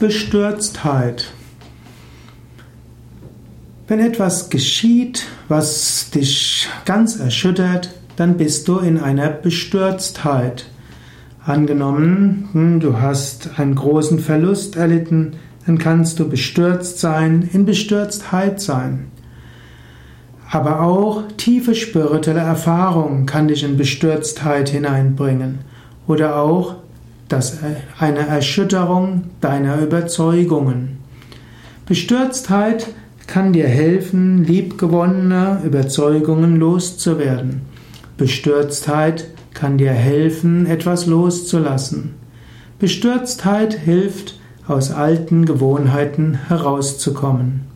Bestürztheit. Wenn etwas geschieht, was dich ganz erschüttert, dann bist du in einer Bestürztheit. Angenommen, hm, du hast einen großen Verlust erlitten, dann kannst du bestürzt sein, in Bestürztheit sein. Aber auch tiefe spirituelle Erfahrung kann dich in Bestürztheit hineinbringen. Oder auch das, eine Erschütterung deiner Überzeugungen. Bestürztheit kann dir helfen, liebgewonnene Überzeugungen loszuwerden. Bestürztheit kann dir helfen, etwas loszulassen. Bestürztheit hilft, aus alten Gewohnheiten herauszukommen.